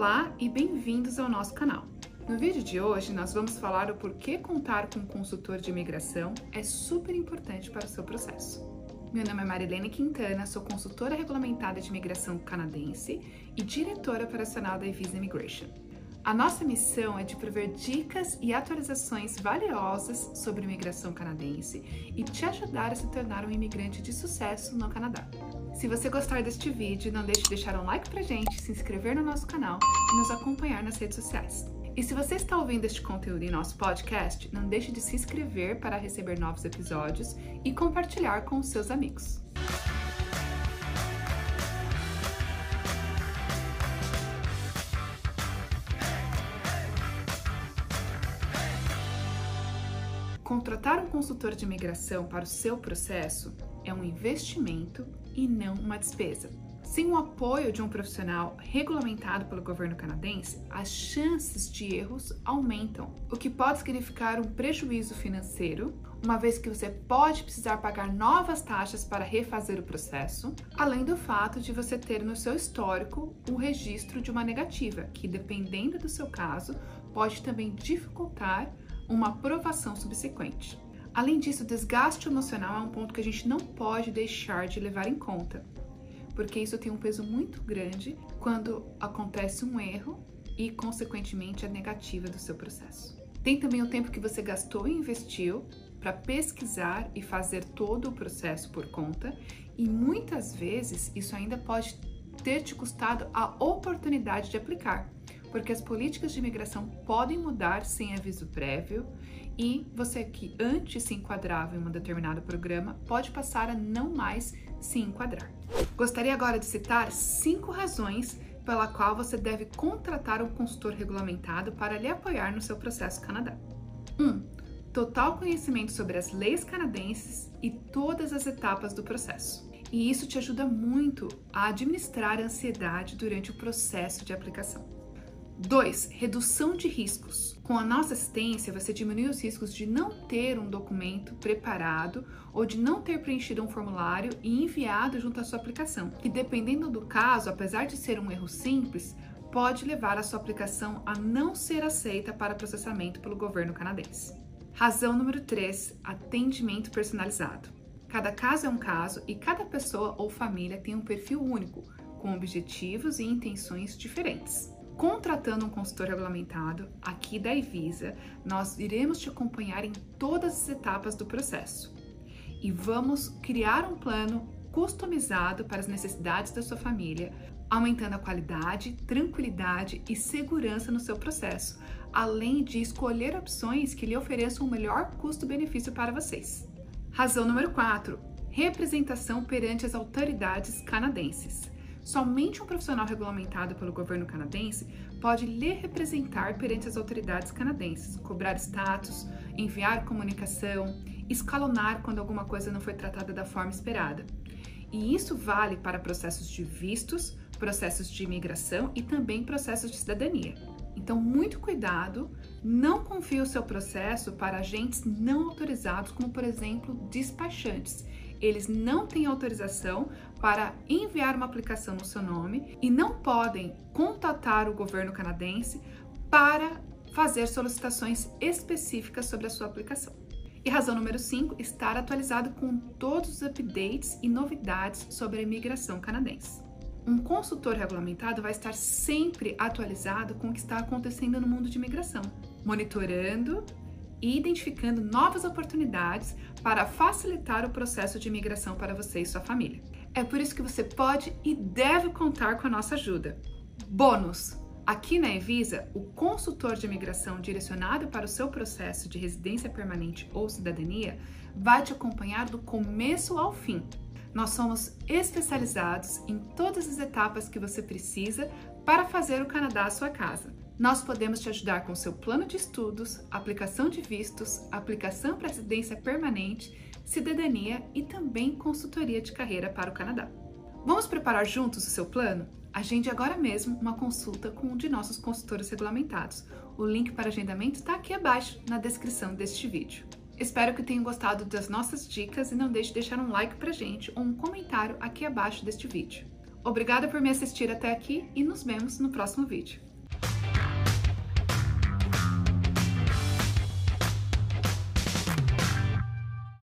Olá e bem-vindos ao nosso canal. No vídeo de hoje, nós vamos falar o porquê contar com um consultor de imigração é super importante para o seu processo. Meu nome é Marilene Quintana, sou consultora regulamentada de imigração canadense e diretora operacional da Visa Immigration. A nossa missão é de prover dicas e atualizações valiosas sobre imigração canadense e te ajudar a se tornar um imigrante de sucesso no Canadá. Se você gostar deste vídeo, não deixe de deixar um like pra gente, se inscrever no nosso canal e nos acompanhar nas redes sociais. E se você está ouvindo este conteúdo em nosso podcast, não deixe de se inscrever para receber novos episódios e compartilhar com os seus amigos. Contratar um consultor de imigração para o seu processo é um investimento e não uma despesa. Sem o apoio de um profissional regulamentado pelo governo canadense, as chances de erros aumentam, o que pode significar um prejuízo financeiro, uma vez que você pode precisar pagar novas taxas para refazer o processo, além do fato de você ter no seu histórico o registro de uma negativa, que dependendo do seu caso, pode também dificultar uma aprovação subsequente. Além disso, o desgaste emocional é um ponto que a gente não pode deixar de levar em conta, porque isso tem um peso muito grande quando acontece um erro e, consequentemente, a negativa do seu processo. Tem também o tempo que você gastou e investiu para pesquisar e fazer todo o processo por conta, e muitas vezes isso ainda pode ter te custado a oportunidade de aplicar, porque as políticas de imigração podem mudar sem aviso prévio e você que antes se enquadrava em um determinado programa pode passar a não mais se enquadrar. Gostaria agora de citar cinco razões pela qual você deve contratar um consultor regulamentado para lhe apoiar no seu processo Canadá. 1. Um, total conhecimento sobre as leis canadenses e todas as etapas do processo. E isso te ajuda muito a administrar a ansiedade durante o processo de aplicação. 2. Redução de riscos. Com a nossa assistência, você diminui os riscos de não ter um documento preparado ou de não ter preenchido um formulário e enviado junto à sua aplicação, que dependendo do caso, apesar de ser um erro simples, pode levar a sua aplicação a não ser aceita para processamento pelo governo canadense. Razão número 3: atendimento personalizado. Cada caso é um caso e cada pessoa ou família tem um perfil único, com objetivos e intenções diferentes contratando um consultor regulamentado aqui da Evisa, nós iremos te acompanhar em todas as etapas do processo e vamos criar um plano customizado para as necessidades da sua família, aumentando a qualidade, tranquilidade e segurança no seu processo, além de escolher opções que lhe ofereçam o melhor custo-benefício para vocês. Razão número 4: representação perante as autoridades canadenses. Somente um profissional regulamentado pelo governo canadense pode lhe representar perante as autoridades canadenses, cobrar status, enviar comunicação, escalonar quando alguma coisa não foi tratada da forma esperada. E isso vale para processos de vistos, processos de imigração e também processos de cidadania. Então, muito cuidado, não confie o seu processo para agentes não autorizados, como por exemplo despachantes eles não têm autorização para enviar uma aplicação no seu nome e não podem contatar o governo canadense para fazer solicitações específicas sobre a sua aplicação. E razão número 5, estar atualizado com todos os updates e novidades sobre a imigração canadense. Um consultor regulamentado vai estar sempre atualizado com o que está acontecendo no mundo de imigração, monitorando e identificando novas oportunidades para facilitar o processo de imigração para você e sua família. É por isso que você pode e deve contar com a nossa ajuda. Bônus! Aqui na Evisa, o consultor de imigração direcionado para o seu processo de residência permanente ou cidadania vai te acompanhar do começo ao fim. Nós somos especializados em todas as etapas que você precisa para fazer o Canadá a sua casa nós podemos te ajudar com seu plano de estudos, aplicação de vistos, aplicação para residência permanente, cidadania e também consultoria de carreira para o Canadá. Vamos preparar juntos o seu plano? Agende agora mesmo uma consulta com um de nossos consultores regulamentados. O link para agendamento está aqui abaixo na descrição deste vídeo. Espero que tenham gostado das nossas dicas e não deixe de deixar um like pra gente ou um comentário aqui abaixo deste vídeo. Obrigada por me assistir até aqui e nos vemos no próximo vídeo.